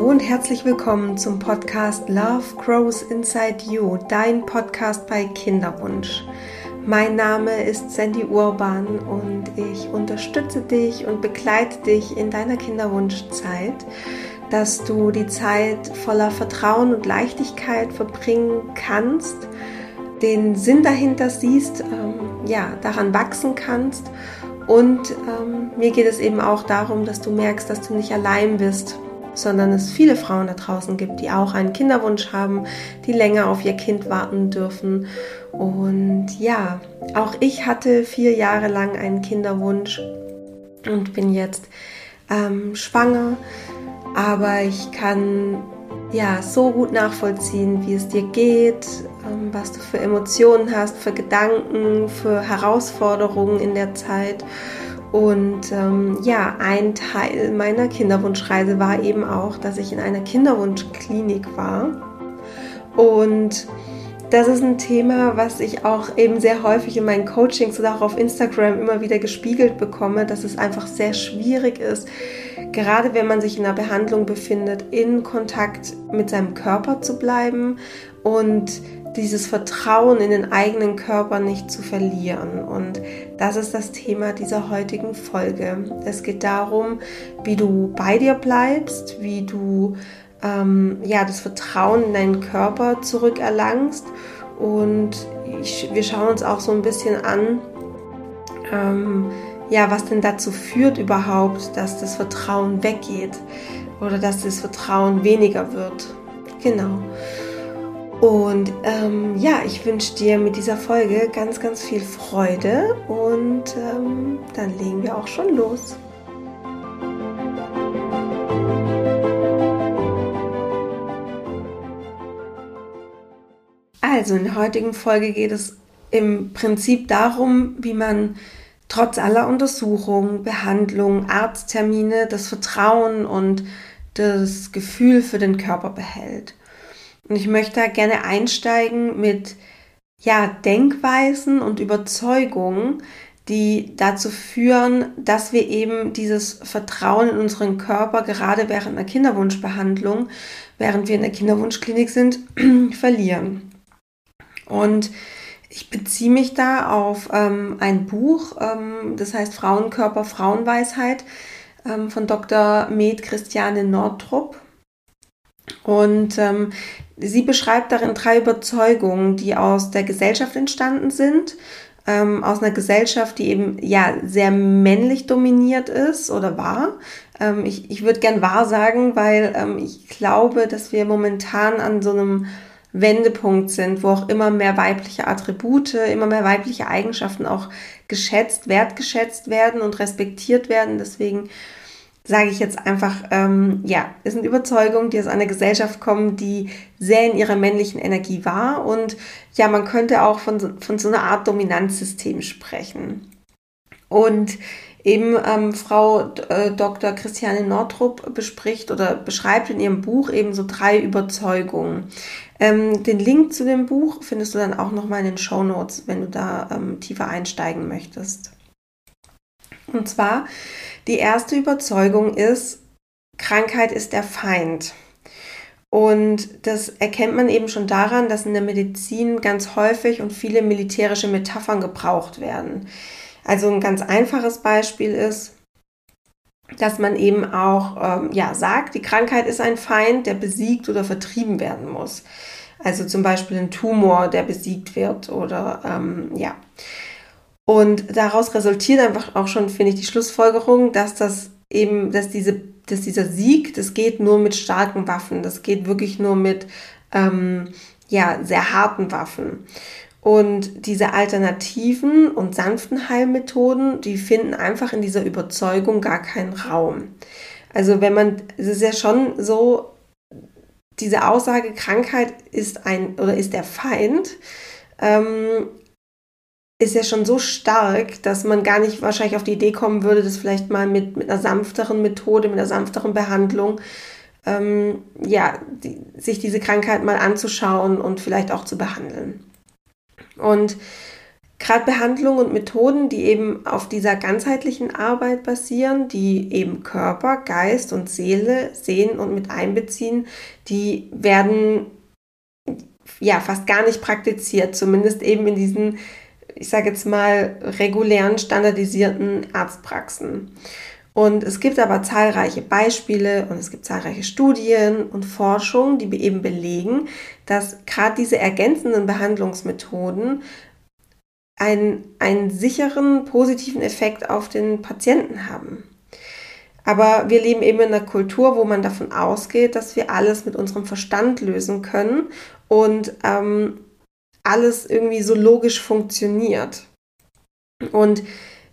Hallo und herzlich willkommen zum Podcast Love Grows Inside You, dein Podcast bei Kinderwunsch. Mein Name ist Sandy Urban und ich unterstütze dich und begleite dich in deiner Kinderwunschzeit, dass du die Zeit voller Vertrauen und Leichtigkeit verbringen kannst, den Sinn dahinter siehst, ähm, ja, daran wachsen kannst und ähm, mir geht es eben auch darum, dass du merkst, dass du nicht allein bist sondern es viele Frauen da draußen gibt, die auch einen Kinderwunsch haben, die länger auf ihr Kind warten dürfen. Und ja, auch ich hatte vier Jahre lang einen Kinderwunsch und bin jetzt ähm, schwanger, aber ich kann ja so gut nachvollziehen, wie es dir geht, ähm, was du für Emotionen hast, für Gedanken, für Herausforderungen in der Zeit. Und ähm, ja, ein Teil meiner Kinderwunschreise war eben auch, dass ich in einer Kinderwunschklinik war. Und das ist ein Thema, was ich auch eben sehr häufig in meinen Coachings oder auch auf Instagram immer wieder gespiegelt bekomme, dass es einfach sehr schwierig ist, gerade wenn man sich in einer Behandlung befindet, in Kontakt mit seinem Körper zu bleiben und dieses Vertrauen in den eigenen Körper nicht zu verlieren. Und das ist das Thema dieser heutigen Folge. Es geht darum, wie du bei dir bleibst, wie du ähm, ja, das Vertrauen in deinen Körper zurückerlangst. Und ich, wir schauen uns auch so ein bisschen an, ähm, ja, was denn dazu führt überhaupt, dass das Vertrauen weggeht oder dass das Vertrauen weniger wird. Genau. Und ähm, ja, ich wünsche dir mit dieser Folge ganz, ganz viel Freude und ähm, dann legen wir auch schon los. Also in der heutigen Folge geht es im Prinzip darum, wie man trotz aller Untersuchungen, Behandlungen, Arzttermine das Vertrauen und das Gefühl für den Körper behält. Und ich möchte da gerne einsteigen mit ja, Denkweisen und Überzeugungen, die dazu führen, dass wir eben dieses Vertrauen in unseren Körper gerade während einer Kinderwunschbehandlung, während wir in der Kinderwunschklinik sind, verlieren. Und ich beziehe mich da auf ähm, ein Buch, ähm, das heißt Frauenkörper, Frauenweisheit ähm, von Dr. Med Christiane Nordrup. Und ähm, sie beschreibt darin drei Überzeugungen, die aus der Gesellschaft entstanden sind. Ähm, aus einer Gesellschaft, die eben ja sehr männlich dominiert ist oder war. Ähm, ich ich würde gern wahr sagen, weil ähm, ich glaube, dass wir momentan an so einem Wendepunkt sind, wo auch immer mehr weibliche Attribute, immer mehr weibliche Eigenschaften auch geschätzt, wertgeschätzt werden und respektiert werden. Deswegen sage ich jetzt einfach, ähm, ja, es sind Überzeugungen, die aus einer Gesellschaft kommen, die sehr in ihrer männlichen Energie war. Und ja, man könnte auch von, von so einer Art Dominanzsystem sprechen. Und eben ähm, Frau äh, Dr. Christiane Nordrup bespricht oder beschreibt in ihrem Buch eben so drei Überzeugungen. Ähm, den Link zu dem Buch findest du dann auch nochmal in den Show Notes, wenn du da ähm, tiefer einsteigen möchtest. Und zwar die erste Überzeugung ist, Krankheit ist der Feind. Und das erkennt man eben schon daran, dass in der Medizin ganz häufig und viele militärische Metaphern gebraucht werden. Also ein ganz einfaches Beispiel ist, dass man eben auch ähm, ja, sagt, die Krankheit ist ein Feind, der besiegt oder vertrieben werden muss. Also zum Beispiel ein Tumor, der besiegt wird oder ähm, ja. Und daraus resultiert einfach auch schon, finde ich, die Schlussfolgerung, dass das eben, dass diese, dass dieser Sieg, das geht nur mit starken Waffen, das geht wirklich nur mit ähm, ja, sehr harten Waffen. Und diese alternativen und sanften Heilmethoden, die finden einfach in dieser Überzeugung gar keinen Raum. Also wenn man, es ist ja schon so, diese Aussage, Krankheit ist ein oder ist der Feind, ähm, ist ja schon so stark, dass man gar nicht wahrscheinlich auf die Idee kommen würde, das vielleicht mal mit, mit einer sanfteren Methode, mit einer sanfteren Behandlung, ähm, ja, die, sich diese Krankheit mal anzuschauen und vielleicht auch zu behandeln. Und gerade Behandlungen und Methoden, die eben auf dieser ganzheitlichen Arbeit basieren, die eben Körper, Geist und Seele sehen und mit einbeziehen, die werden ja fast gar nicht praktiziert, zumindest eben in diesen, ich sage jetzt mal, regulären, standardisierten Arztpraxen. Und es gibt aber zahlreiche Beispiele und es gibt zahlreiche Studien und Forschungen, die eben belegen, dass gerade diese ergänzenden Behandlungsmethoden einen, einen sicheren positiven Effekt auf den Patienten haben. Aber wir leben eben in einer Kultur, wo man davon ausgeht, dass wir alles mit unserem Verstand lösen können und ähm, alles irgendwie so logisch funktioniert. Und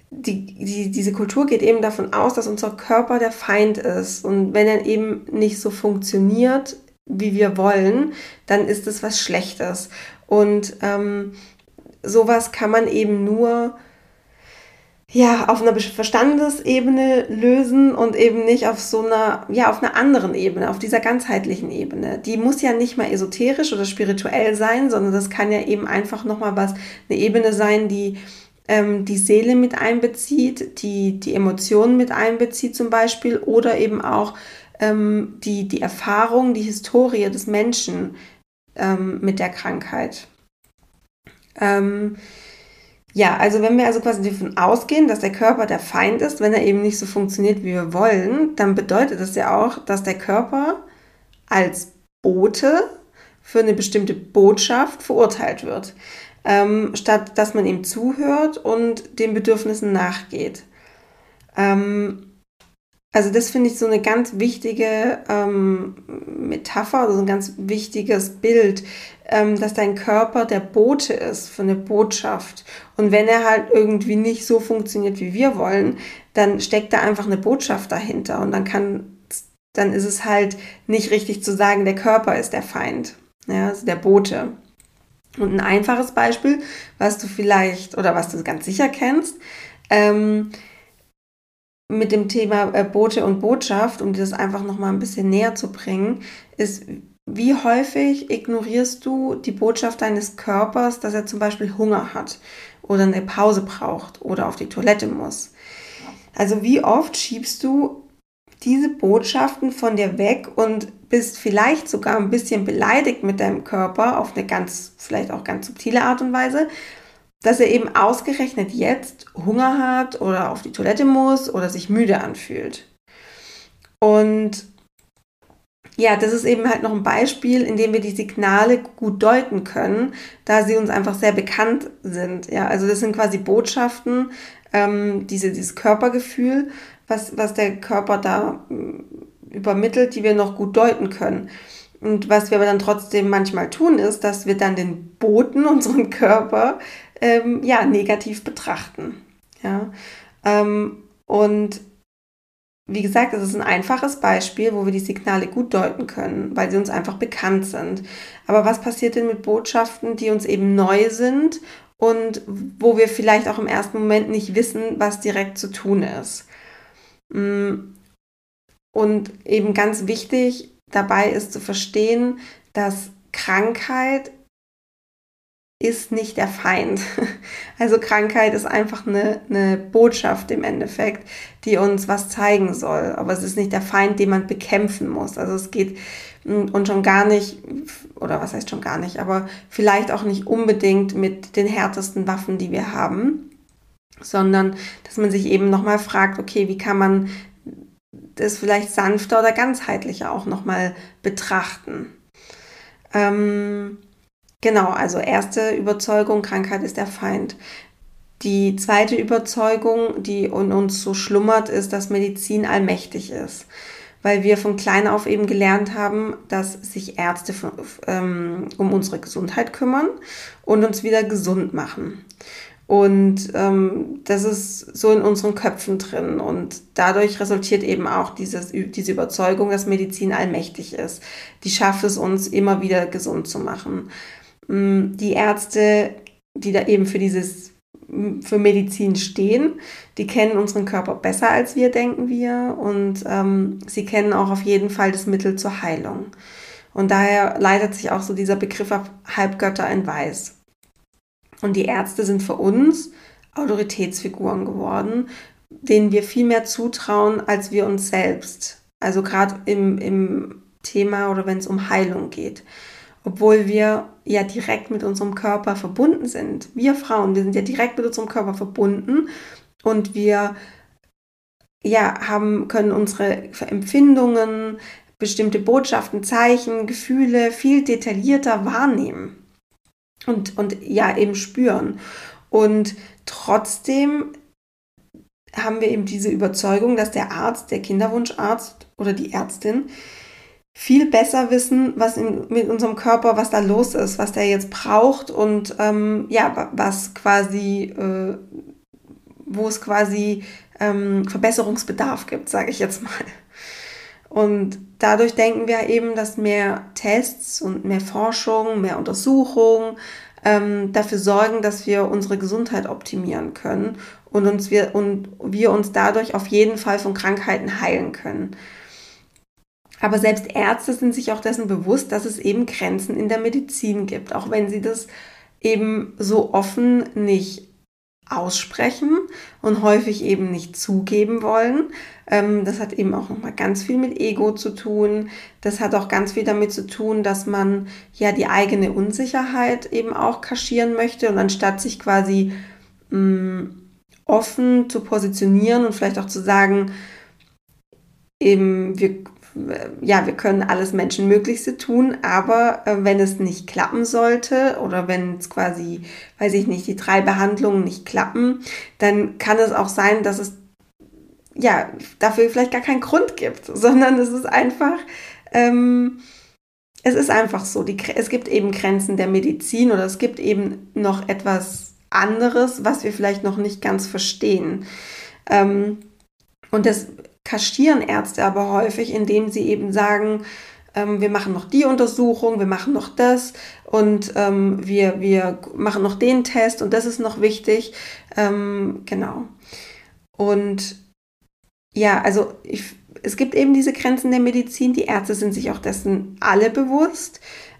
die, die, diese Kultur geht eben davon aus, dass unser Körper der Feind ist. Und wenn er eben nicht so funktioniert, wie wir wollen, dann ist es was Schlechtes. Und ähm, sowas kann man eben nur ja, auf einer Verstandesebene lösen und eben nicht auf so einer, ja, auf einer anderen Ebene, auf dieser ganzheitlichen Ebene. Die muss ja nicht mal esoterisch oder spirituell sein, sondern das kann ja eben einfach nochmal was, eine Ebene sein, die ähm, die Seele mit einbezieht, die die Emotionen mit einbezieht zum Beispiel oder eben auch ähm, die, die Erfahrung, die Historie des Menschen ähm, mit der Krankheit. Ähm, ja, also wenn wir also quasi davon ausgehen, dass der Körper der Feind ist, wenn er eben nicht so funktioniert, wie wir wollen, dann bedeutet das ja auch, dass der Körper als Bote für eine bestimmte Botschaft verurteilt wird, ähm, statt dass man ihm zuhört und den Bedürfnissen nachgeht. Ähm, also das finde ich so eine ganz wichtige ähm, Metapher, also ein ganz wichtiges Bild, ähm, dass dein Körper der Bote ist für eine Botschaft. Und wenn er halt irgendwie nicht so funktioniert, wie wir wollen, dann steckt da einfach eine Botschaft dahinter. Und dann kann, dann ist es halt nicht richtig zu sagen, der Körper ist der Feind, ja, also der Bote. Und ein einfaches Beispiel, was du vielleicht oder was du ganz sicher kennst, ähm, mit dem Thema äh, Bote und Botschaft, um dir das einfach nochmal ein bisschen näher zu bringen, ist, wie häufig ignorierst du die Botschaft deines Körpers, dass er zum Beispiel Hunger hat oder eine Pause braucht oder auf die Toilette muss? Also wie oft schiebst du diese Botschaften von dir weg und bist vielleicht sogar ein bisschen beleidigt mit deinem Körper auf eine ganz, vielleicht auch ganz subtile Art und Weise, dass er eben ausgerechnet jetzt Hunger hat oder auf die Toilette muss oder sich müde anfühlt. Und ja, das ist eben halt noch ein Beispiel, in dem wir die Signale gut deuten können, da sie uns einfach sehr bekannt sind. Ja, also das sind quasi Botschaften, ähm, diese, dieses Körpergefühl, was, was der Körper da äh, übermittelt, die wir noch gut deuten können. Und was wir aber dann trotzdem manchmal tun, ist, dass wir dann den Boten, unseren Körper, ähm, ja, negativ betrachten. Ja, ähm, und wie gesagt, es ist ein einfaches Beispiel, wo wir die Signale gut deuten können, weil sie uns einfach bekannt sind. Aber was passiert denn mit Botschaften, die uns eben neu sind und wo wir vielleicht auch im ersten Moment nicht wissen, was direkt zu tun ist? Mm, und eben ganz wichtig dabei ist zu verstehen, dass Krankheit ist nicht der Feind. Also Krankheit ist einfach eine, eine Botschaft im Endeffekt, die uns was zeigen soll. Aber es ist nicht der Feind, den man bekämpfen muss. Also es geht mm, und schon gar nicht, oder was heißt schon gar nicht, aber vielleicht auch nicht unbedingt mit den härtesten Waffen, die wir haben, sondern dass man sich eben nochmal fragt, okay, wie kann man das vielleicht sanfter oder ganzheitlicher auch nochmal betrachten. Ähm, Genau, also erste Überzeugung, Krankheit ist der Feind. Die zweite Überzeugung, die in uns so schlummert, ist, dass Medizin allmächtig ist. Weil wir von klein auf eben gelernt haben, dass sich Ärzte ähm, um unsere Gesundheit kümmern und uns wieder gesund machen. Und ähm, das ist so in unseren Köpfen drin. Und dadurch resultiert eben auch dieses, diese Überzeugung, dass Medizin allmächtig ist. Die schafft es uns immer wieder gesund zu machen. Mm, die Ärzte, die da eben für dieses mm, für Medizin stehen, die kennen unseren Körper besser als wir, denken wir, und ähm, sie kennen auch auf jeden Fall das Mittel zur Heilung. Und daher leitet sich auch so dieser Begriff auf Halbgötter in Weiß. Und die Ärzte sind für uns Autoritätsfiguren geworden, denen wir viel mehr zutrauen als wir uns selbst. Also gerade im, im Thema oder wenn es um Heilung geht. Obwohl wir ja direkt mit unserem Körper verbunden sind. Wir Frauen, wir sind ja direkt mit unserem Körper verbunden und wir ja, haben, können unsere Empfindungen, bestimmte Botschaften, Zeichen, Gefühle viel detaillierter wahrnehmen und, und ja, eben spüren. Und trotzdem haben wir eben diese Überzeugung, dass der Arzt, der Kinderwunscharzt oder die Ärztin viel besser wissen, was in, mit unserem Körper, was da los ist, was der jetzt braucht und ähm, ja, was quasi, äh, wo es quasi ähm, Verbesserungsbedarf gibt, sage ich jetzt mal. Und dadurch denken wir eben, dass mehr Tests und mehr Forschung, mehr Untersuchung ähm, dafür sorgen, dass wir unsere Gesundheit optimieren können und, uns wir, und wir uns dadurch auf jeden Fall von Krankheiten heilen können. Aber selbst Ärzte sind sich auch dessen bewusst, dass es eben Grenzen in der Medizin gibt, auch wenn sie das eben so offen nicht aussprechen und häufig eben nicht zugeben wollen. Ähm, das hat eben auch nochmal ganz viel mit Ego zu tun. Das hat auch ganz viel damit zu tun, dass man ja die eigene Unsicherheit eben auch kaschieren möchte und anstatt sich quasi mm, offen zu positionieren und vielleicht auch zu sagen, eben wir ja, wir können alles Menschenmöglichste tun, aber äh, wenn es nicht klappen sollte oder wenn es quasi, weiß ich nicht, die drei Behandlungen nicht klappen, dann kann es auch sein, dass es ja dafür vielleicht gar keinen Grund gibt, sondern es ist einfach, ähm, es ist einfach so, die, es gibt eben Grenzen der Medizin oder es gibt eben noch etwas anderes, was wir vielleicht noch nicht ganz verstehen. Ähm, und das kaschieren Ärzte aber häufig, indem sie eben sagen, ähm, wir machen noch die Untersuchung, wir machen noch das und ähm, wir, wir machen noch den Test und das ist noch wichtig. Ähm, genau. Und ja, also ich, es gibt eben diese Grenzen der Medizin. Die Ärzte sind sich auch dessen alle bewusst,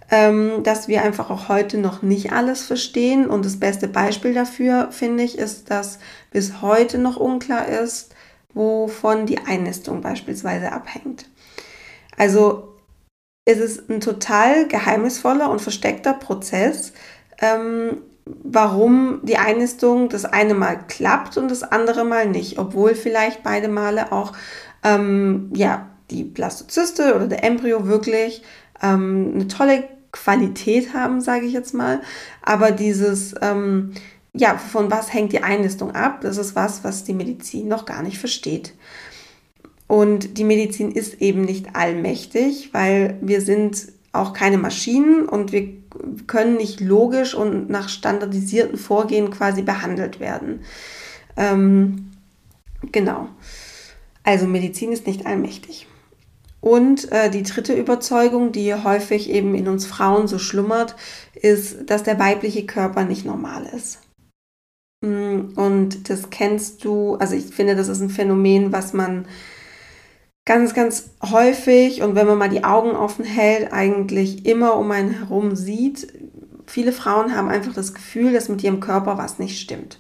ähm, dass wir einfach auch heute noch nicht alles verstehen. Und das beste Beispiel dafür, finde ich, ist, dass bis heute noch unklar ist, wovon die Einnistung beispielsweise abhängt. Also es ist ein total geheimnisvoller und versteckter Prozess, ähm, warum die Einnistung das eine Mal klappt und das andere Mal nicht, obwohl vielleicht beide Male auch ähm, ja, die Blastozyste oder der Embryo wirklich ähm, eine tolle Qualität haben, sage ich jetzt mal. Aber dieses ähm, ja, von was hängt die Einnistung ab? Das ist was, was die Medizin noch gar nicht versteht. Und die Medizin ist eben nicht allmächtig, weil wir sind auch keine Maschinen und wir können nicht logisch und nach standardisierten Vorgehen quasi behandelt werden. Ähm, genau. Also Medizin ist nicht allmächtig. Und äh, die dritte Überzeugung, die häufig eben in uns Frauen so schlummert, ist, dass der weibliche Körper nicht normal ist. Mm, und das kennst du, also ich finde, das ist ein Phänomen, was man ganz, ganz häufig und wenn man mal die Augen offen hält, eigentlich immer um einen herum sieht. Viele Frauen haben einfach das Gefühl, dass mit ihrem Körper was nicht stimmt.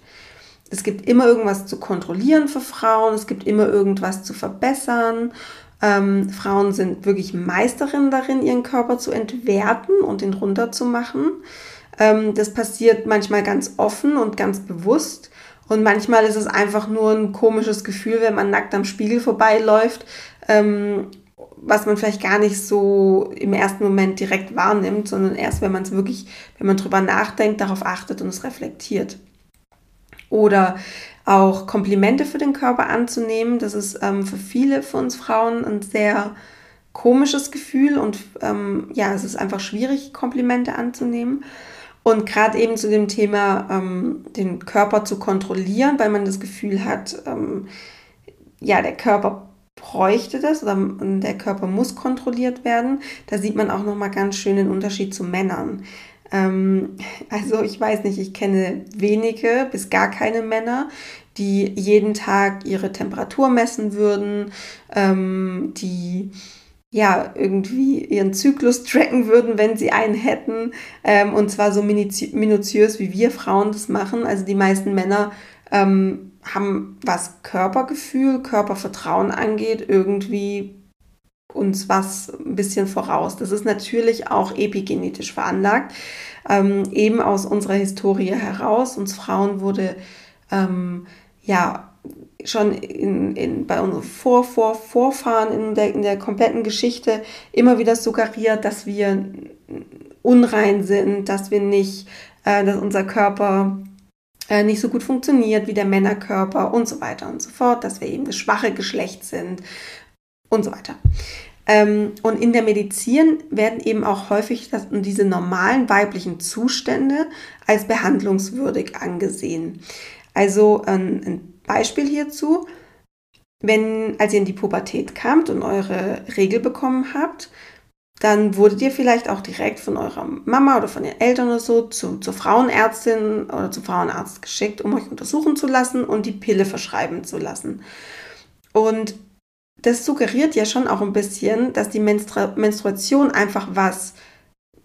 Es gibt immer irgendwas zu kontrollieren für Frauen, es gibt immer irgendwas zu verbessern. Ähm, Frauen sind wirklich Meisterinnen darin, ihren Körper zu entwerten und ihn runterzumachen. Das passiert manchmal ganz offen und ganz bewusst. Und manchmal ist es einfach nur ein komisches Gefühl, wenn man nackt am Spiegel vorbeiläuft, ähm, was man vielleicht gar nicht so im ersten Moment direkt wahrnimmt, sondern erst, wenn man es wirklich, wenn man drüber nachdenkt, darauf achtet und es reflektiert. Oder auch Komplimente für den Körper anzunehmen. Das ist ähm, für viele von uns Frauen ein sehr komisches Gefühl und ähm, ja, es ist einfach schwierig, Komplimente anzunehmen. Und gerade eben zu dem Thema, ähm, den Körper zu kontrollieren, weil man das Gefühl hat, ähm, ja, der Körper bräuchte das oder der Körper muss kontrolliert werden. Da sieht man auch nochmal ganz schön den Unterschied zu Männern. Ähm, also ich weiß nicht, ich kenne wenige bis gar keine Männer, die jeden Tag ihre Temperatur messen würden, ähm, die ja, irgendwie ihren Zyklus tracken würden, wenn sie einen hätten. Ähm, und zwar so minutiös, wie wir Frauen das machen. Also die meisten Männer ähm, haben, was Körpergefühl, Körpervertrauen angeht, irgendwie uns was ein bisschen voraus. Das ist natürlich auch epigenetisch veranlagt, ähm, eben aus unserer Historie heraus. Uns Frauen wurde ähm, ja schon in, in, bei unseren Vor, Vor, Vorfahren in der, in der kompletten Geschichte immer wieder suggeriert, dass wir unrein sind, dass wir nicht, äh, dass unser Körper äh, nicht so gut funktioniert wie der Männerkörper und so weiter und so fort, dass wir eben das schwache Geschlecht sind und so weiter. Ähm, und in der Medizin werden eben auch häufig diese normalen weiblichen Zustände als behandlungswürdig angesehen. Also ein, ein Beispiel hierzu, wenn, als ihr in die Pubertät kamt und eure Regel bekommen habt, dann wurdet ihr vielleicht auch direkt von eurer Mama oder von den Eltern oder so zu, zur Frauenärztin oder zum Frauenarzt geschickt, um euch untersuchen zu lassen und die Pille verschreiben zu lassen. Und das suggeriert ja schon auch ein bisschen, dass die Menstru Menstruation einfach was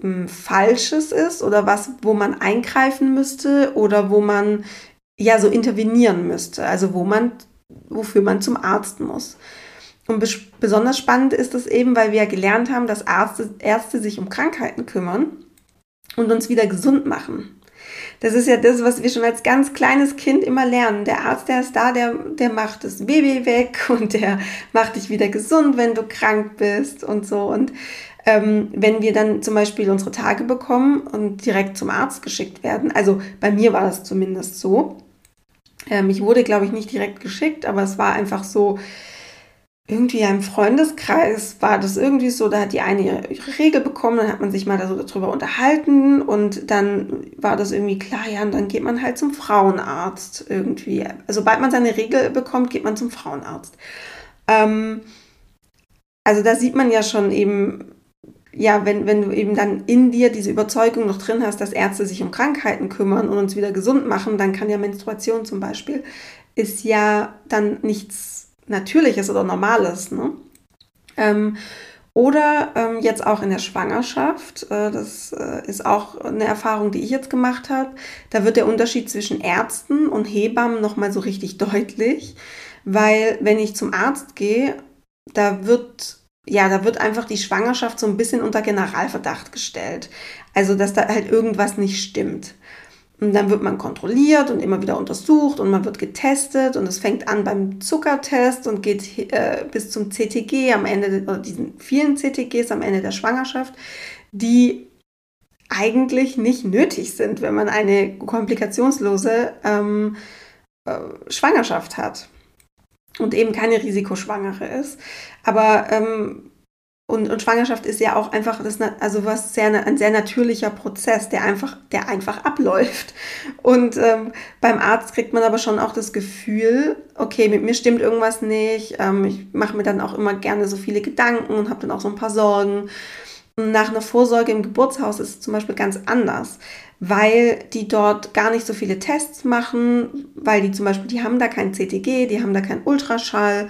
hm, Falsches ist oder was, wo man eingreifen müsste oder wo man ja so intervenieren müsste, also wo man, wofür man zum Arzt muss. Und besonders spannend ist es eben, weil wir ja gelernt haben, dass Ärzte, Ärzte sich um Krankheiten kümmern und uns wieder gesund machen. Das ist ja das, was wir schon als ganz kleines Kind immer lernen. Der Arzt, der ist da, der, der macht das Baby weg und der macht dich wieder gesund, wenn du krank bist und so. Und ähm, wenn wir dann zum Beispiel unsere Tage bekommen und direkt zum Arzt geschickt werden, also bei mir war das zumindest so. Ähm, ich wurde, glaube ich, nicht direkt geschickt, aber es war einfach so, irgendwie im Freundeskreis war das irgendwie so, da hat die eine ihre, ihre Regel bekommen, dann hat man sich mal da so darüber unterhalten und dann war das irgendwie klar, ja, und dann geht man halt zum Frauenarzt irgendwie. Also sobald man seine Regel bekommt, geht man zum Frauenarzt. Ähm, also da sieht man ja schon eben, ja, wenn, wenn du eben dann in dir diese Überzeugung noch drin hast, dass Ärzte sich um Krankheiten kümmern und uns wieder gesund machen, dann kann ja Menstruation zum Beispiel, ist ja dann nichts Natürliches oder Normales. Ne? Ähm, oder ähm, jetzt auch in der Schwangerschaft, äh, das äh, ist auch eine Erfahrung, die ich jetzt gemacht habe. Da wird der Unterschied zwischen Ärzten und Hebammen nochmal so richtig deutlich, weil wenn ich zum Arzt gehe, da wird ja, da wird einfach die Schwangerschaft so ein bisschen unter Generalverdacht gestellt. Also, dass da halt irgendwas nicht stimmt. Und dann wird man kontrolliert und immer wieder untersucht und man wird getestet und es fängt an beim Zuckertest und geht äh, bis zum CTG am Ende, oder diesen vielen CTGs am Ende der Schwangerschaft, die eigentlich nicht nötig sind, wenn man eine komplikationslose ähm, äh, Schwangerschaft hat und eben keine Risikoschwangere ist. Aber ähm, und, und Schwangerschaft ist ja auch einfach das, also was sehr, ein sehr natürlicher Prozess, der einfach, der einfach abläuft. Und ähm, beim Arzt kriegt man aber schon auch das Gefühl, okay, mit mir stimmt irgendwas nicht. Ähm, ich mache mir dann auch immer gerne so viele Gedanken und habe dann auch so ein paar Sorgen. Nach einer Vorsorge im Geburtshaus ist es zum Beispiel ganz anders, weil die dort gar nicht so viele Tests machen, weil die zum Beispiel, die haben da kein CTG, die haben da kein Ultraschall,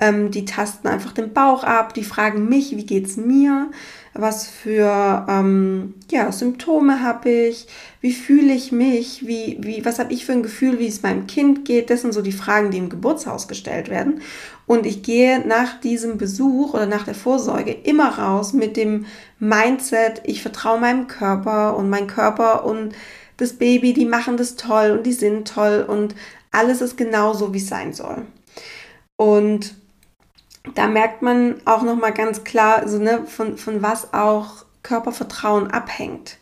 ähm, die tasten einfach den Bauch ab, die fragen mich, wie geht's mir, was für ähm, ja, Symptome habe ich, wie fühle ich mich, wie, wie, was habe ich für ein Gefühl, wie es meinem Kind geht. Das sind so die Fragen, die im Geburtshaus gestellt werden. Und ich gehe nach diesem Besuch oder nach der Vorsorge immer raus mit dem Mindset, ich vertraue meinem Körper und mein Körper und das Baby, die machen das toll und die sind toll und alles ist genauso, wie es sein soll. Und da merkt man auch nochmal ganz klar, also, ne, von, von was auch Körpervertrauen abhängt.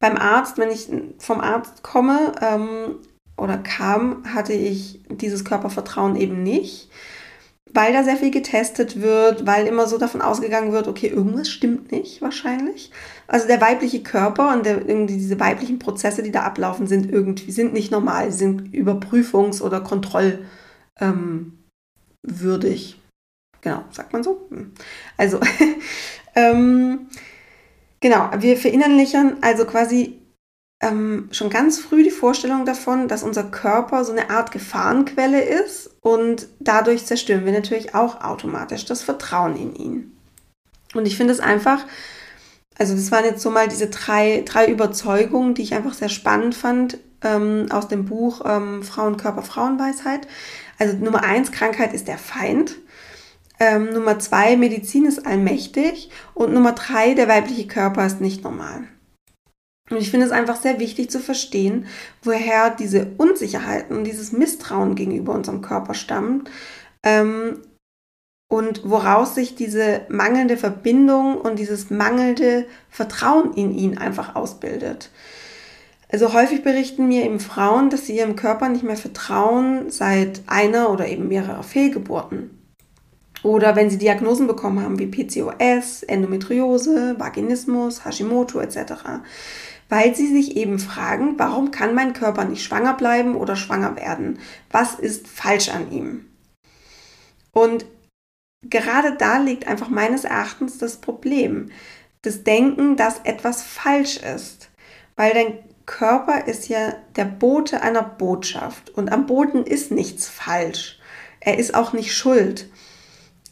Beim Arzt, wenn ich vom Arzt komme ähm, oder kam, hatte ich dieses Körpervertrauen eben nicht, weil da sehr viel getestet wird, weil immer so davon ausgegangen wird, okay, irgendwas stimmt nicht wahrscheinlich. Also der weibliche Körper und der, irgendwie diese weiblichen Prozesse, die da ablaufen, sind irgendwie sind nicht normal, sind überprüfungs- oder kontrollwürdig. Ähm, Genau, sagt man so? Hm. Also, ähm, genau, wir verinnerlichen also quasi ähm, schon ganz früh die Vorstellung davon, dass unser Körper so eine Art Gefahrenquelle ist und dadurch zerstören wir natürlich auch automatisch das Vertrauen in ihn. Und ich finde es einfach, also das waren jetzt so mal diese drei, drei Überzeugungen, die ich einfach sehr spannend fand ähm, aus dem Buch ähm, Frauenkörper, Frauenweisheit. Also Nummer eins, Krankheit ist der Feind. Ähm, Nummer zwei, Medizin ist allmächtig. Und Nummer drei, der weibliche Körper ist nicht normal. Und ich finde es einfach sehr wichtig zu verstehen, woher diese Unsicherheiten und dieses Misstrauen gegenüber unserem Körper stammt ähm, und woraus sich diese mangelnde Verbindung und dieses mangelnde Vertrauen in ihn einfach ausbildet. Also häufig berichten mir eben Frauen, dass sie ihrem Körper nicht mehr vertrauen seit einer oder eben mehrerer Fehlgeburten. Oder wenn sie Diagnosen bekommen haben wie PCOS, Endometriose, Vaginismus, Hashimoto etc. Weil sie sich eben fragen, warum kann mein Körper nicht schwanger bleiben oder schwanger werden? Was ist falsch an ihm? Und gerade da liegt einfach meines Erachtens das Problem. Das Denken, dass etwas falsch ist. Weil dein Körper ist ja der Bote einer Botschaft. Und am Boten ist nichts falsch. Er ist auch nicht schuld.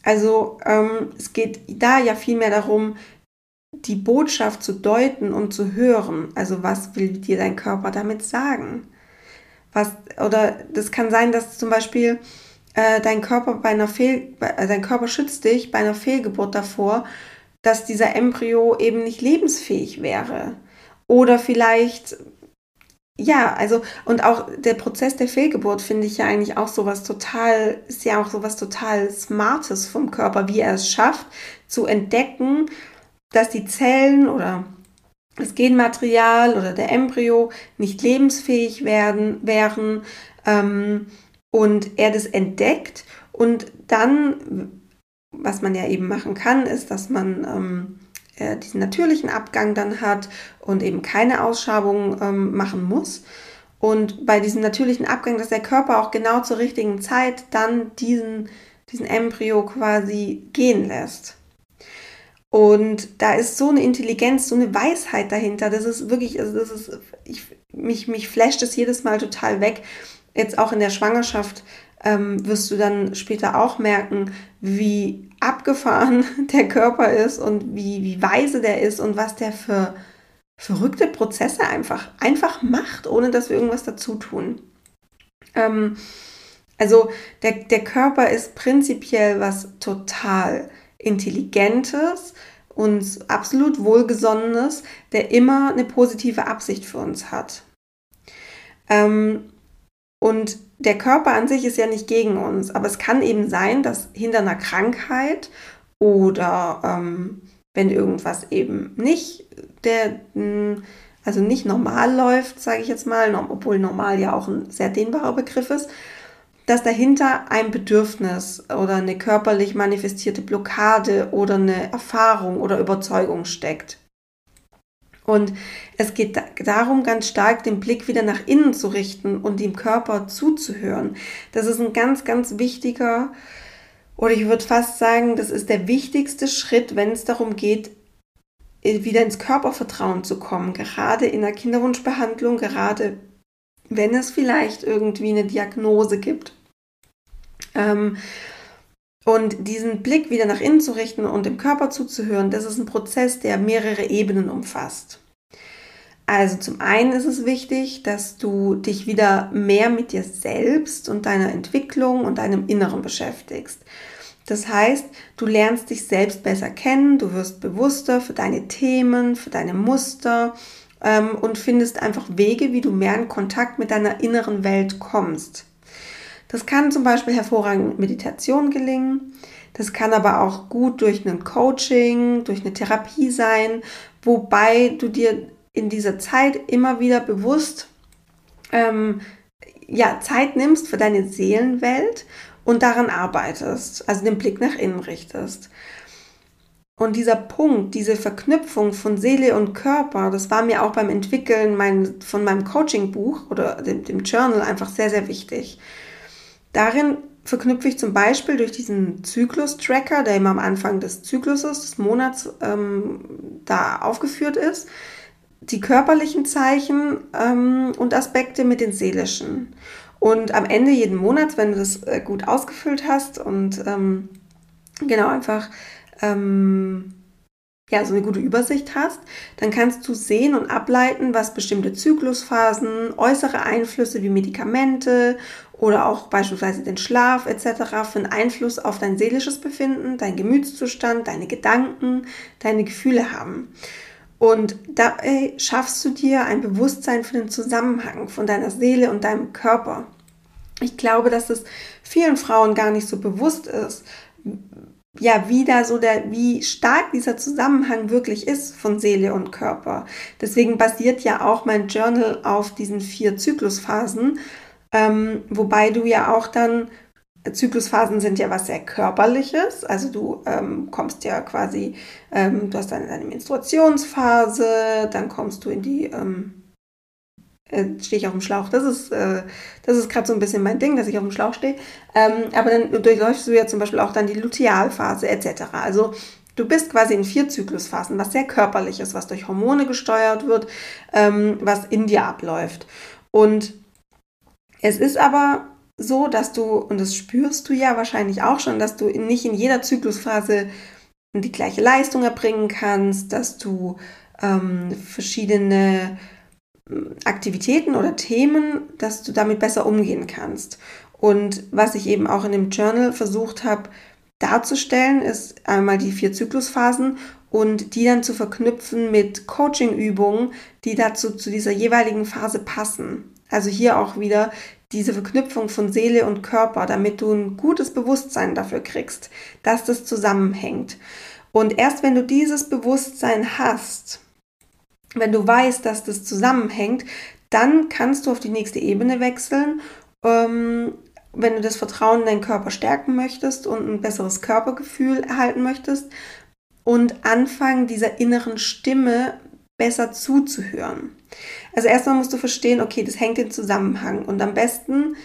Also ähm, es geht da ja vielmehr darum, die Botschaft zu deuten und zu hören. Also was will dir dein Körper damit sagen? Was, oder das kann sein, dass zum Beispiel äh, dein Körper bei einer Fehl, äh, dein Körper schützt dich bei einer Fehlgeburt davor, dass dieser Embryo eben nicht lebensfähig wäre. Oder vielleicht, ja, also, und auch der Prozess der Fehlgeburt finde ich ja eigentlich auch sowas total, ist ja auch sowas total Smartes vom Körper, wie er es schafft, zu entdecken, dass die Zellen oder das Genmaterial oder der Embryo nicht lebensfähig werden, wären, ähm, und er das entdeckt und dann, was man ja eben machen kann, ist, dass man ähm, äh, diesen natürlichen Abgang dann hat und eben keine Ausschabung ähm, machen muss. Und bei diesem natürlichen Abgang, dass der Körper auch genau zur richtigen Zeit dann diesen, diesen Embryo quasi gehen lässt. Und da ist so eine Intelligenz, so eine Weisheit dahinter. Das ist wirklich, also das ist, ich, mich, mich flasht es jedes Mal total weg, jetzt auch in der Schwangerschaft ähm, wirst du dann später auch merken, wie abgefahren der Körper ist und wie, wie weise der ist und was der für verrückte Prozesse einfach, einfach macht, ohne dass wir irgendwas dazu tun. Ähm, also der, der Körper ist prinzipiell was total Intelligentes und absolut Wohlgesonnenes, der immer eine positive Absicht für uns hat. Ähm, und der Körper an sich ist ja nicht gegen uns, aber es kann eben sein, dass hinter einer Krankheit oder ähm, wenn irgendwas eben nicht der, hm, also nicht normal läuft, sage ich jetzt mal, obwohl normal ja auch ein sehr dehnbarer Begriff ist, dass dahinter ein Bedürfnis oder eine körperlich manifestierte Blockade oder eine Erfahrung oder Überzeugung steckt. Und es geht darum, ganz stark den Blick wieder nach innen zu richten und dem Körper zuzuhören. Das ist ein ganz, ganz wichtiger, oder ich würde fast sagen, das ist der wichtigste Schritt, wenn es darum geht, wieder ins Körpervertrauen zu kommen. Gerade in der Kinderwunschbehandlung, gerade wenn es vielleicht irgendwie eine Diagnose gibt. Ähm, und diesen Blick wieder nach innen zu richten und dem Körper zuzuhören, das ist ein Prozess, der mehrere Ebenen umfasst. Also zum einen ist es wichtig, dass du dich wieder mehr mit dir selbst und deiner Entwicklung und deinem Inneren beschäftigst. Das heißt, du lernst dich selbst besser kennen, du wirst bewusster für deine Themen, für deine Muster ähm, und findest einfach Wege, wie du mehr in Kontakt mit deiner inneren Welt kommst. Das kann zum Beispiel hervorragend mit Meditation gelingen. Das kann aber auch gut durch ein Coaching, durch eine Therapie sein, wobei du dir in dieser Zeit immer wieder bewusst ähm, ja, Zeit nimmst für deine Seelenwelt und daran arbeitest, also den Blick nach innen richtest. Und dieser Punkt, diese Verknüpfung von Seele und Körper, das war mir auch beim Entwickeln mein, von meinem Coaching-Buch oder dem, dem Journal einfach sehr, sehr wichtig. Darin verknüpfe ich zum Beispiel durch diesen Zyklus-Tracker, der immer am Anfang des Zykluses, des Monats ähm, da aufgeführt ist, die körperlichen Zeichen ähm, und Aspekte mit den seelischen. Und am Ende jeden Monats, wenn du das äh, gut ausgefüllt hast und ähm, genau einfach ähm, ja, so eine gute Übersicht hast, dann kannst du sehen und ableiten, was bestimmte Zyklusphasen, äußere Einflüsse wie Medikamente oder auch beispielsweise den Schlaf etc. für einen Einfluss auf dein seelisches Befinden, dein Gemütszustand, deine Gedanken, deine Gefühle haben. Und dabei schaffst du dir ein Bewusstsein für den Zusammenhang von deiner Seele und deinem Körper. Ich glaube, dass es vielen Frauen gar nicht so bewusst ist, ja, wie da so der, wie stark dieser Zusammenhang wirklich ist von Seele und Körper. Deswegen basiert ja auch mein Journal auf diesen vier Zyklusphasen, ähm, wobei du ja auch dann Zyklusphasen sind ja was sehr körperliches, also du ähm, kommst ja quasi, ähm, du hast dann deine Menstruationsphase, dann kommst du in die ähm, äh, stehe ich auf dem Schlauch. Das ist, äh, das ist gerade so ein bisschen mein Ding, dass ich auf dem Schlauch stehe. Ähm, aber dann durchläufst du ja zum Beispiel auch dann die Lutealphase etc. Also du bist quasi in vier Zyklusphasen, was sehr körperlich ist, was durch Hormone gesteuert wird, ähm, was in dir abläuft. Und es ist aber so, dass du, und das spürst du ja wahrscheinlich auch schon, dass du nicht in jeder Zyklusphase die gleiche Leistung erbringen kannst, dass du ähm, verschiedene Aktivitäten oder Themen, dass du damit besser umgehen kannst. Und was ich eben auch in dem Journal versucht habe darzustellen, ist einmal die vier Zyklusphasen und die dann zu verknüpfen mit Coaching-Übungen, die dazu zu dieser jeweiligen Phase passen. Also hier auch wieder diese Verknüpfung von Seele und Körper, damit du ein gutes Bewusstsein dafür kriegst, dass das zusammenhängt. Und erst wenn du dieses Bewusstsein hast, wenn du weißt, dass das zusammenhängt, dann kannst du auf die nächste Ebene wechseln. Ähm, wenn du das Vertrauen in deinen Körper stärken möchtest und ein besseres Körpergefühl erhalten möchtest und anfangen, dieser inneren Stimme besser zuzuhören. Also erstmal musst du verstehen, okay, das hängt im Zusammenhang und am besten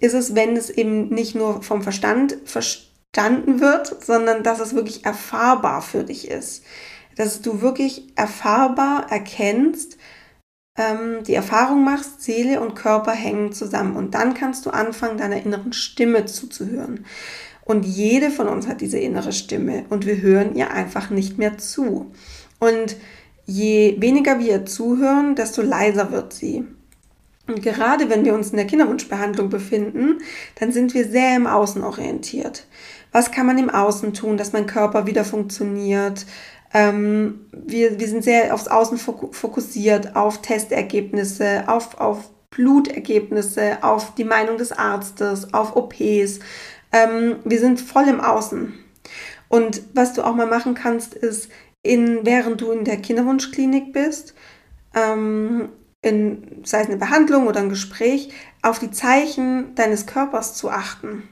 ist es, wenn es eben nicht nur vom Verstand verstanden wird, sondern dass es wirklich erfahrbar für dich ist dass du wirklich erfahrbar erkennst, ähm, die Erfahrung machst, Seele und Körper hängen zusammen. Und dann kannst du anfangen, deiner inneren Stimme zuzuhören. Und jede von uns hat diese innere Stimme und wir hören ihr einfach nicht mehr zu. Und je weniger wir zuhören, desto leiser wird sie. Und gerade wenn wir uns in der Kinderwunschbehandlung befinden, dann sind wir sehr im Außen orientiert. Was kann man im Außen tun, dass mein Körper wieder funktioniert? Ähm, wir, wir sind sehr aufs Außen fokussiert, auf Testergebnisse, auf, auf Blutergebnisse, auf die Meinung des Arztes, auf OPs. Ähm, wir sind voll im Außen. Und was du auch mal machen kannst, ist, in, während du in der Kinderwunschklinik bist, ähm, in, sei es eine Behandlung oder ein Gespräch, auf die Zeichen deines Körpers zu achten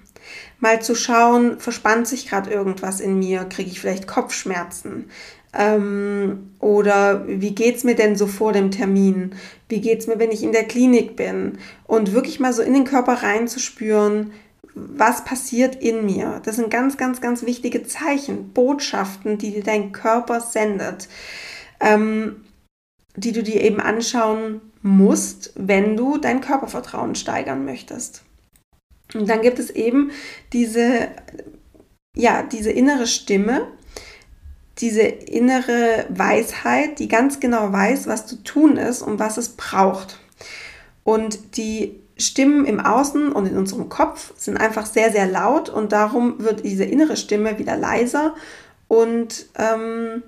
mal zu schauen, verspannt sich gerade irgendwas in mir, kriege ich vielleicht Kopfschmerzen ähm, oder wie geht es mir denn so vor dem Termin, wie geht es mir, wenn ich in der Klinik bin und wirklich mal so in den Körper reinzuspüren, was passiert in mir. Das sind ganz, ganz, ganz wichtige Zeichen, Botschaften, die dir dein Körper sendet, ähm, die du dir eben anschauen musst, wenn du dein Körpervertrauen steigern möchtest. Und dann gibt es eben diese, ja, diese innere Stimme, diese innere Weisheit, die ganz genau weiß, was zu tun ist und was es braucht. Und die Stimmen im Außen und in unserem Kopf sind einfach sehr, sehr laut und darum wird diese innere Stimme wieder leiser und ähm,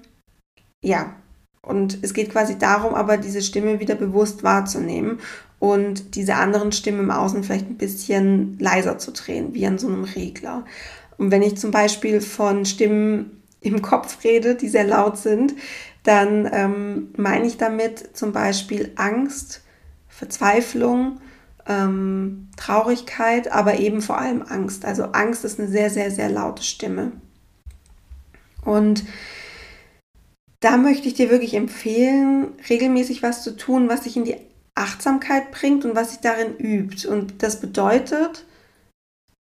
ja, und es geht quasi darum, aber diese Stimme wieder bewusst wahrzunehmen und diese anderen Stimmen im Außen vielleicht ein bisschen leiser zu drehen, wie an so einem Regler. Und wenn ich zum Beispiel von Stimmen im Kopf rede, die sehr laut sind, dann ähm, meine ich damit zum Beispiel Angst, Verzweiflung, ähm, Traurigkeit, aber eben vor allem Angst. Also Angst ist eine sehr, sehr, sehr laute Stimme. Und da möchte ich dir wirklich empfehlen, regelmäßig was zu tun, was dich in die Achtsamkeit bringt und was sich darin übt. Und das bedeutet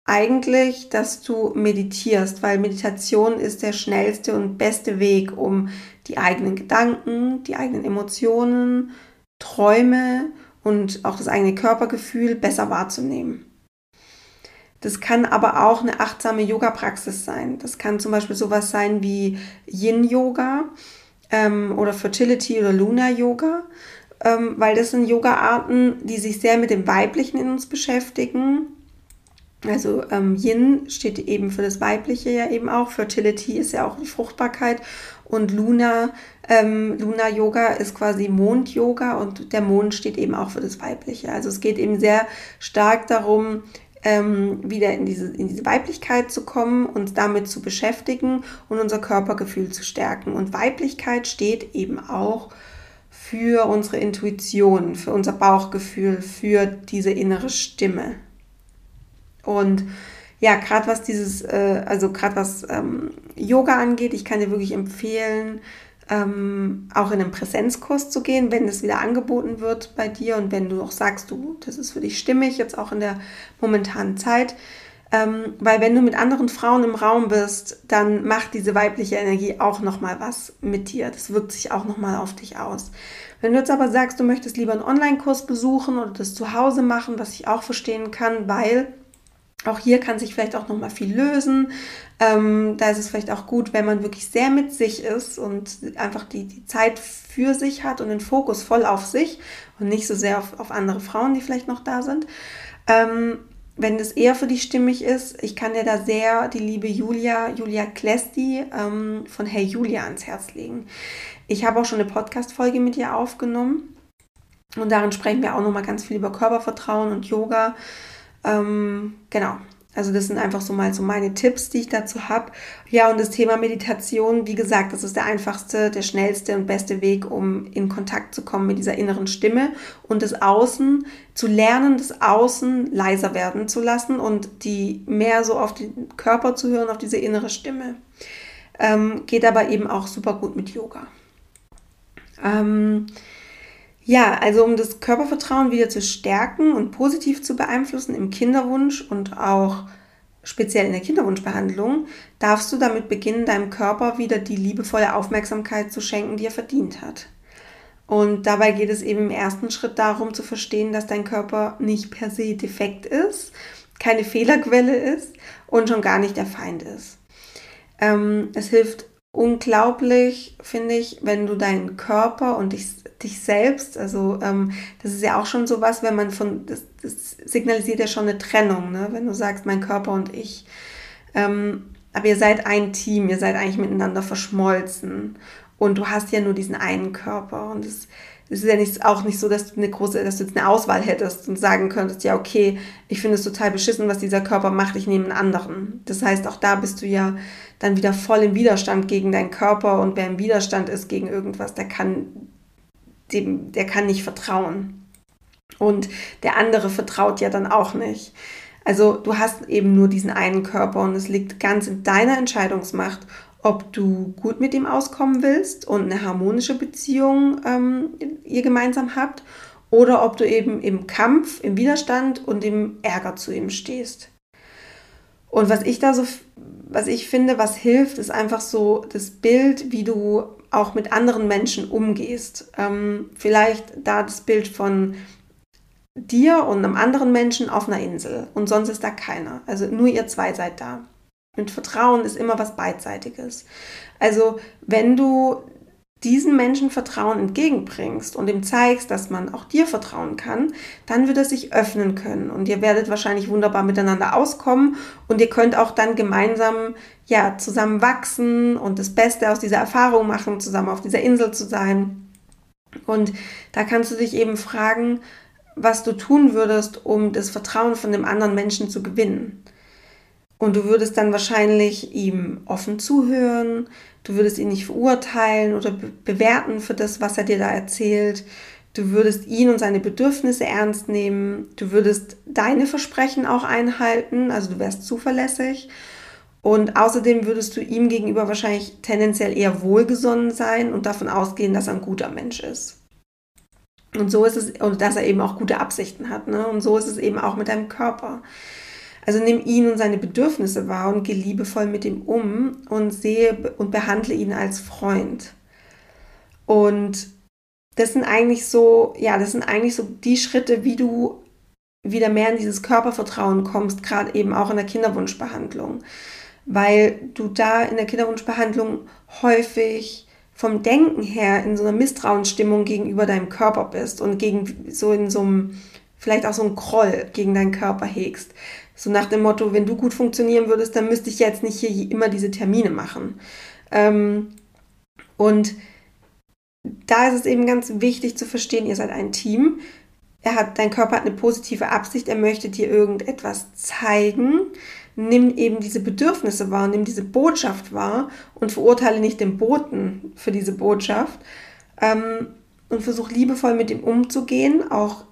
eigentlich, dass du meditierst, weil Meditation ist der schnellste und beste Weg, um die eigenen Gedanken, die eigenen Emotionen, Träume und auch das eigene Körpergefühl besser wahrzunehmen. Das kann aber auch eine achtsame Yoga-Praxis sein. Das kann zum Beispiel sowas sein wie Yin-Yoga ähm, oder Fertility oder Luna-Yoga, ähm, weil das sind Yoga-Arten, die sich sehr mit dem Weiblichen in uns beschäftigen. Also ähm, Yin steht eben für das Weibliche ja eben auch. Fertility ist ja auch die Fruchtbarkeit. Und Luna, ähm, Luna Yoga ist quasi Mond Yoga und der Mond steht eben auch für das Weibliche. Also es geht eben sehr stark darum, ähm, wieder in diese, in diese Weiblichkeit zu kommen, uns damit zu beschäftigen und unser Körpergefühl zu stärken. Und Weiblichkeit steht eben auch für unsere Intuition, für unser Bauchgefühl, für diese innere Stimme. Und ja, gerade was dieses, äh, also gerade was ähm, Yoga angeht, ich kann dir wirklich empfehlen, ähm, auch in einen Präsenzkurs zu gehen, wenn es wieder angeboten wird bei dir und wenn du auch sagst, du, das ist für dich stimmig, jetzt auch in der momentanen Zeit. Ähm, weil wenn du mit anderen Frauen im Raum bist, dann macht diese weibliche Energie auch nochmal was mit dir. Das wirkt sich auch nochmal auf dich aus. Wenn du jetzt aber sagst, du möchtest lieber einen Online-Kurs besuchen oder das zu Hause machen, was ich auch verstehen kann, weil auch hier kann sich vielleicht auch noch mal viel lösen. Ähm, da ist es vielleicht auch gut, wenn man wirklich sehr mit sich ist und einfach die, die Zeit für sich hat und den Fokus voll auf sich und nicht so sehr auf, auf andere Frauen, die vielleicht noch da sind. Ähm, wenn das eher für dich stimmig ist, ich kann dir da sehr die liebe Julia, Julia Klesti ähm, von Hey Julia ans Herz legen. Ich habe auch schon eine Podcast-Folge mit ihr aufgenommen und darin sprechen wir auch noch mal ganz viel über Körpervertrauen und Yoga. Ähm, genau. Also das sind einfach so mal so meine Tipps, die ich dazu habe. Ja, und das Thema Meditation, wie gesagt, das ist der einfachste, der schnellste und beste Weg, um in Kontakt zu kommen mit dieser inneren Stimme und das Außen zu lernen, das Außen leiser werden zu lassen und die mehr so auf den Körper zu hören, auf diese innere Stimme. Ähm, geht aber eben auch super gut mit Yoga. Ähm, ja, also um das Körpervertrauen wieder zu stärken und positiv zu beeinflussen im Kinderwunsch und auch speziell in der Kinderwunschbehandlung, darfst du damit beginnen, deinem Körper wieder die liebevolle Aufmerksamkeit zu schenken, die er verdient hat. Und dabei geht es eben im ersten Schritt darum zu verstehen, dass dein Körper nicht per se defekt ist, keine Fehlerquelle ist und schon gar nicht der Feind ist. Ähm, es hilft unglaublich, finde ich, wenn du deinen Körper und dich, dich selbst, also ähm, das ist ja auch schon so was, wenn man von, das, das signalisiert ja schon eine Trennung, ne? wenn du sagst, mein Körper und ich. Ähm, aber ihr seid ein Team, ihr seid eigentlich miteinander verschmolzen und du hast ja nur diesen einen Körper und es es ist ja nicht, auch nicht so, dass du eine große, dass du jetzt eine Auswahl hättest und sagen könntest, ja, okay, ich finde es total beschissen, was dieser Körper macht, ich nehme einen anderen. Das heißt, auch da bist du ja dann wieder voll im Widerstand gegen deinen Körper und wer im Widerstand ist gegen irgendwas, der kann dem, der kann nicht vertrauen. Und der andere vertraut ja dann auch nicht. Also du hast eben nur diesen einen Körper und es liegt ganz in deiner Entscheidungsmacht, ob du gut mit ihm auskommen willst und eine harmonische Beziehung ähm, ihr gemeinsam habt oder ob du eben im Kampf, im Widerstand und im Ärger zu ihm stehst. Und was ich da so, was ich finde, was hilft, ist einfach so das Bild, wie du auch mit anderen Menschen umgehst. Ähm, vielleicht da das Bild von dir und einem anderen Menschen auf einer Insel und sonst ist da keiner. Also nur ihr zwei seid da. Und Vertrauen ist immer was Beidseitiges. Also wenn du diesen Menschen Vertrauen entgegenbringst und ihm zeigst, dass man auch dir vertrauen kann, dann wird er sich öffnen können und ihr werdet wahrscheinlich wunderbar miteinander auskommen und ihr könnt auch dann gemeinsam ja zusammen wachsen und das Beste aus dieser Erfahrung machen, zusammen auf dieser Insel zu sein. Und da kannst du dich eben fragen, was du tun würdest, um das Vertrauen von dem anderen Menschen zu gewinnen. Und du würdest dann wahrscheinlich ihm offen zuhören, du würdest ihn nicht verurteilen oder be bewerten für das, was er dir da erzählt. Du würdest ihn und seine Bedürfnisse ernst nehmen. Du würdest deine Versprechen auch einhalten, also du wärst zuverlässig. Und außerdem würdest du ihm gegenüber wahrscheinlich tendenziell eher wohlgesonnen sein und davon ausgehen, dass er ein guter Mensch ist. Und so ist es, und dass er eben auch gute Absichten hat. Ne? Und so ist es eben auch mit deinem Körper. Also nimm ihn und seine Bedürfnisse wahr und geh liebevoll mit ihm um und sehe und behandle ihn als Freund. Und das sind eigentlich so, ja, das sind eigentlich so die Schritte, wie du wieder mehr in dieses Körpervertrauen kommst, gerade eben auch in der Kinderwunschbehandlung, weil du da in der Kinderwunschbehandlung häufig vom Denken her in so einer Misstrauensstimmung gegenüber deinem Körper bist und gegen so in so einem, vielleicht auch so einen Groll gegen deinen Körper hegst. So nach dem Motto, wenn du gut funktionieren würdest, dann müsste ich jetzt nicht hier immer diese Termine machen. Ähm, und da ist es eben ganz wichtig zu verstehen, ihr seid ein Team. Er hat, dein Körper hat eine positive Absicht, er möchte dir irgendetwas zeigen. Nimm eben diese Bedürfnisse wahr, nimm diese Botschaft wahr und verurteile nicht den Boten für diese Botschaft. Ähm, und versuch liebevoll mit ihm umzugehen, auch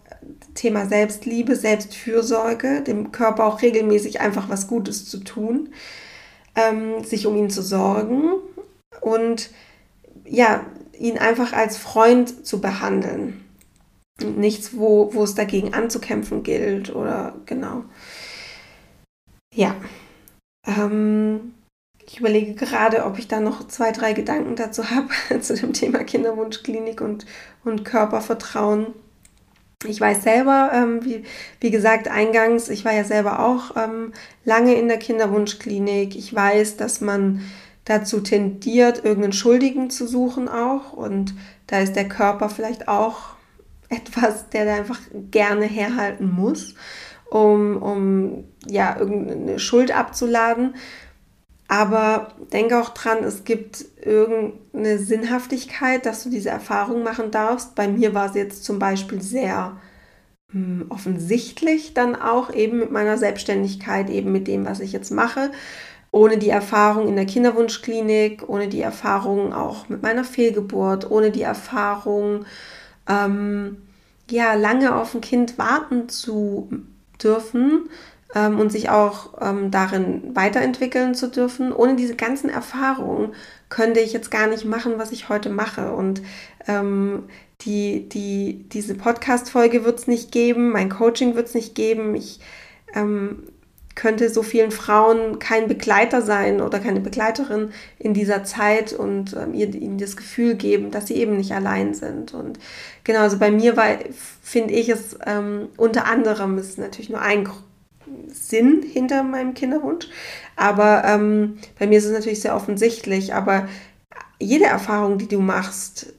Thema Selbstliebe, Selbstfürsorge, dem Körper auch regelmäßig einfach was Gutes zu tun, ähm, sich um ihn zu sorgen und ja, ihn einfach als Freund zu behandeln. Nichts, wo, wo es dagegen anzukämpfen gilt oder genau. Ja. Ähm, ich überlege gerade, ob ich da noch zwei, drei Gedanken dazu habe, zu dem Thema Kinderwunschklinik und, und Körpervertrauen. Ich weiß selber, ähm, wie, wie gesagt, eingangs, ich war ja selber auch ähm, lange in der Kinderwunschklinik. Ich weiß, dass man dazu tendiert, irgendeinen Schuldigen zu suchen auch. Und da ist der Körper vielleicht auch etwas, der da einfach gerne herhalten muss, um, um ja, irgendeine Schuld abzuladen. Aber denke auch dran, es gibt irgendeine Sinnhaftigkeit, dass du diese Erfahrung machen darfst. Bei mir war es jetzt zum Beispiel sehr hm, offensichtlich dann auch eben mit meiner Selbstständigkeit, eben mit dem, was ich jetzt mache. Ohne die Erfahrung in der Kinderwunschklinik, ohne die Erfahrung auch mit meiner Fehlgeburt, ohne die Erfahrung, ähm, ja, lange auf ein Kind warten zu dürfen, ähm, und sich auch ähm, darin weiterentwickeln zu dürfen. Ohne diese ganzen Erfahrungen könnte ich jetzt gar nicht machen, was ich heute mache. Und ähm, die, die, diese Podcast-Folge wird es nicht geben, mein Coaching wird es nicht geben. Ich ähm, könnte so vielen Frauen kein Begleiter sein oder keine Begleiterin in dieser Zeit und ähm, ihr, ihnen das Gefühl geben, dass sie eben nicht allein sind. Und genau, also bei mir finde ich es ähm, unter anderem, ist natürlich nur ein Sinn hinter meinem Kinderwunsch. Aber ähm, bei mir ist es natürlich sehr offensichtlich. Aber jede Erfahrung, die du machst,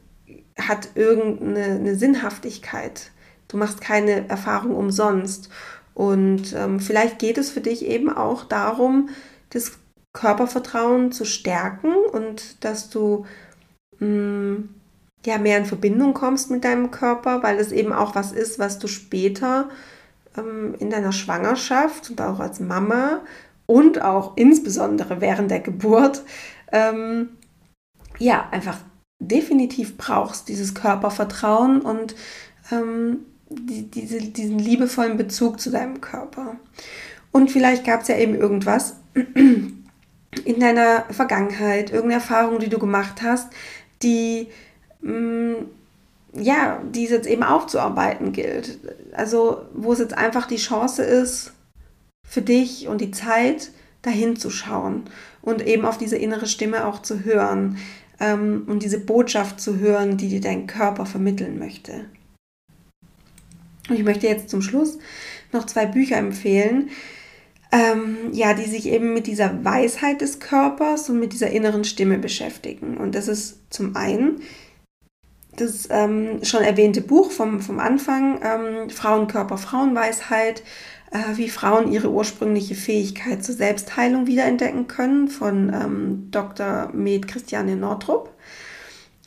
hat irgendeine Sinnhaftigkeit. Du machst keine Erfahrung umsonst. Und ähm, vielleicht geht es für dich eben auch darum, das Körpervertrauen zu stärken und dass du mh, mm, ja mehr in Verbindung kommst mit deinem Körper, weil es eben auch was ist, was du später ähm, in deiner Schwangerschaft und auch als Mama und auch insbesondere während der Geburt, ähm, ja, einfach definitiv brauchst, dieses Körpervertrauen und ähm, die, diese, diesen liebevollen Bezug zu deinem Körper. Und vielleicht gab es ja eben irgendwas in deiner Vergangenheit, irgendeine Erfahrung, die du gemacht hast, die mh, mm, ja, die es jetzt eben aufzuarbeiten gilt. Also, wo es jetzt einfach die Chance ist, für dich und die Zeit, dahin zu schauen und eben auf diese innere Stimme auch zu hören ähm, und diese Botschaft zu hören, die dir dein Körper vermitteln möchte. Und ich möchte jetzt zum Schluss noch zwei Bücher empfehlen, ähm, ja, die sich eben mit dieser Weisheit des Körpers und mit dieser inneren Stimme beschäftigen. Und das ist zum einen das ähm, schon erwähnte Buch vom, vom Anfang, ähm, Frauenkörper, Frauenweisheit, äh, wie Frauen ihre ursprüngliche Fähigkeit zur Selbstheilung wiederentdecken können, von ähm, Dr. Med Christiane Nordrup.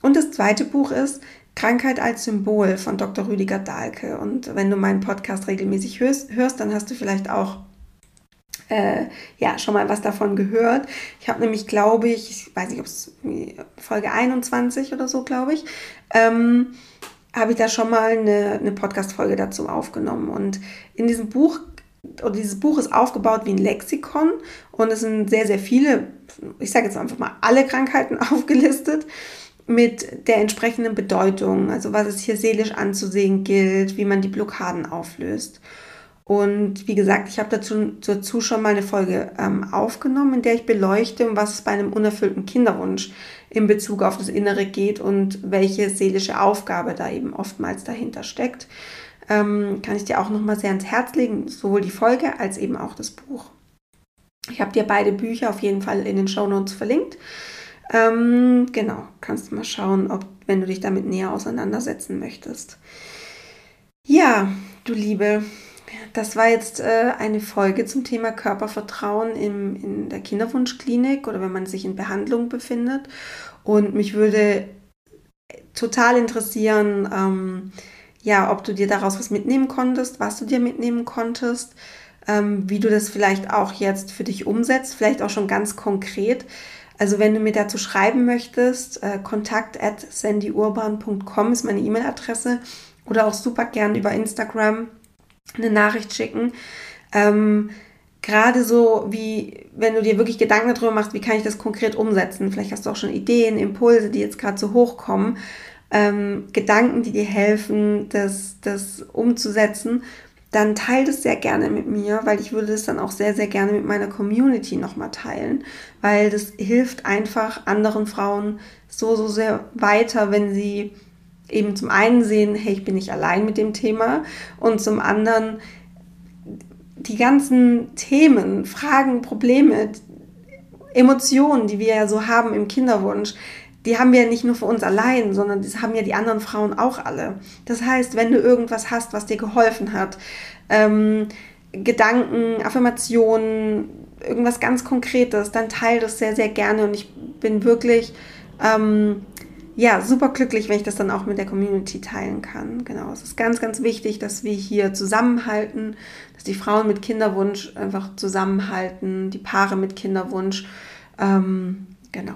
Und das zweite Buch ist Krankheit als Symbol von Dr. Rüdiger Dahlke. Und wenn du meinen Podcast regelmäßig hörst, hörst dann hast du vielleicht auch äh, ja, schon mal was davon gehört. Ich habe nämlich, glaube ich, ich weiß nicht, ob es Folge 21 oder so, glaube ich, ähm, habe ich da schon mal eine, eine Podcast-Folge dazu aufgenommen. Und in diesem Buch, oder dieses Buch ist aufgebaut wie ein Lexikon und es sind sehr, sehr viele, ich sage jetzt einfach mal alle Krankheiten aufgelistet mit der entsprechenden Bedeutung, also was es hier seelisch anzusehen gilt, wie man die Blockaden auflöst. Und wie gesagt, ich habe dazu, dazu schon mal eine Folge ähm, aufgenommen, in der ich beleuchte, was es bei einem unerfüllten Kinderwunsch in Bezug auf das Innere geht und welche seelische Aufgabe da eben oftmals dahinter steckt. ähm, kann ich dir auch nochmal sehr ans Herz legen, sowohl die Folge als eben auch das Buch. Ich habe dir beide Bücher auf jeden Fall in den Show Notes verlinkt. Ähm, genau, kannst du mal schauen, ob, wenn du dich damit näher auseinandersetzen möchtest. Ja, du Liebe, das war jetzt äh, eine Folge zum Thema Körpervertrauen im, in der Kinderwunschklinik oder wenn man sich in Behandlung befindet. Und mich würde total interessieren, ähm, ja, ob du dir daraus was mitnehmen konntest, was du dir mitnehmen konntest, ähm, wie du das vielleicht auch jetzt für dich umsetzt, vielleicht auch schon ganz konkret. Also wenn du mir dazu schreiben möchtest, äh, kontakt at sandyurban.com ist meine E-Mail-Adresse oder auch super gern über Instagram eine Nachricht schicken. Ähm, Gerade so wie, wenn du dir wirklich Gedanken darüber machst, wie kann ich das konkret umsetzen? Vielleicht hast du auch schon Ideen, Impulse, die jetzt gerade so hochkommen ähm, Gedanken, die dir helfen, das, das umzusetzen, dann teile das sehr gerne mit mir, weil ich würde es dann auch sehr, sehr gerne mit meiner Community nochmal teilen, weil das hilft einfach anderen Frauen so, so sehr weiter, wenn sie eben zum einen sehen, hey, ich bin nicht allein mit dem Thema und zum anderen die ganzen Themen, Fragen, Probleme, Emotionen, die wir ja so haben im Kinderwunsch, die haben wir nicht nur für uns allein, sondern das haben ja die anderen Frauen auch alle. Das heißt, wenn du irgendwas hast, was dir geholfen hat, ähm, Gedanken, Affirmationen, irgendwas ganz Konkretes, dann teile das sehr, sehr gerne und ich bin wirklich ähm, ja, super glücklich, wenn ich das dann auch mit der Community teilen kann. Genau, es ist ganz, ganz wichtig, dass wir hier zusammenhalten, dass die Frauen mit Kinderwunsch einfach zusammenhalten, die Paare mit Kinderwunsch. Ähm, genau.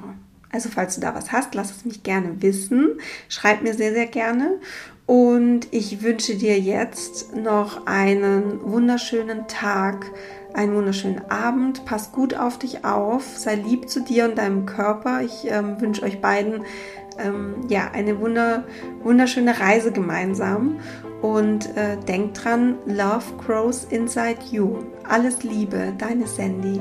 Also falls du da was hast, lass es mich gerne wissen. Schreib mir sehr, sehr gerne. Und ich wünsche dir jetzt noch einen wunderschönen Tag, einen wunderschönen Abend. Pass gut auf dich auf, sei lieb zu dir und deinem Körper. Ich ähm, wünsche euch beiden ähm, ja eine wunder, wunderschöne Reise gemeinsam. Und äh, denk dran, Love grows inside you. Alles Liebe, deine Sandy.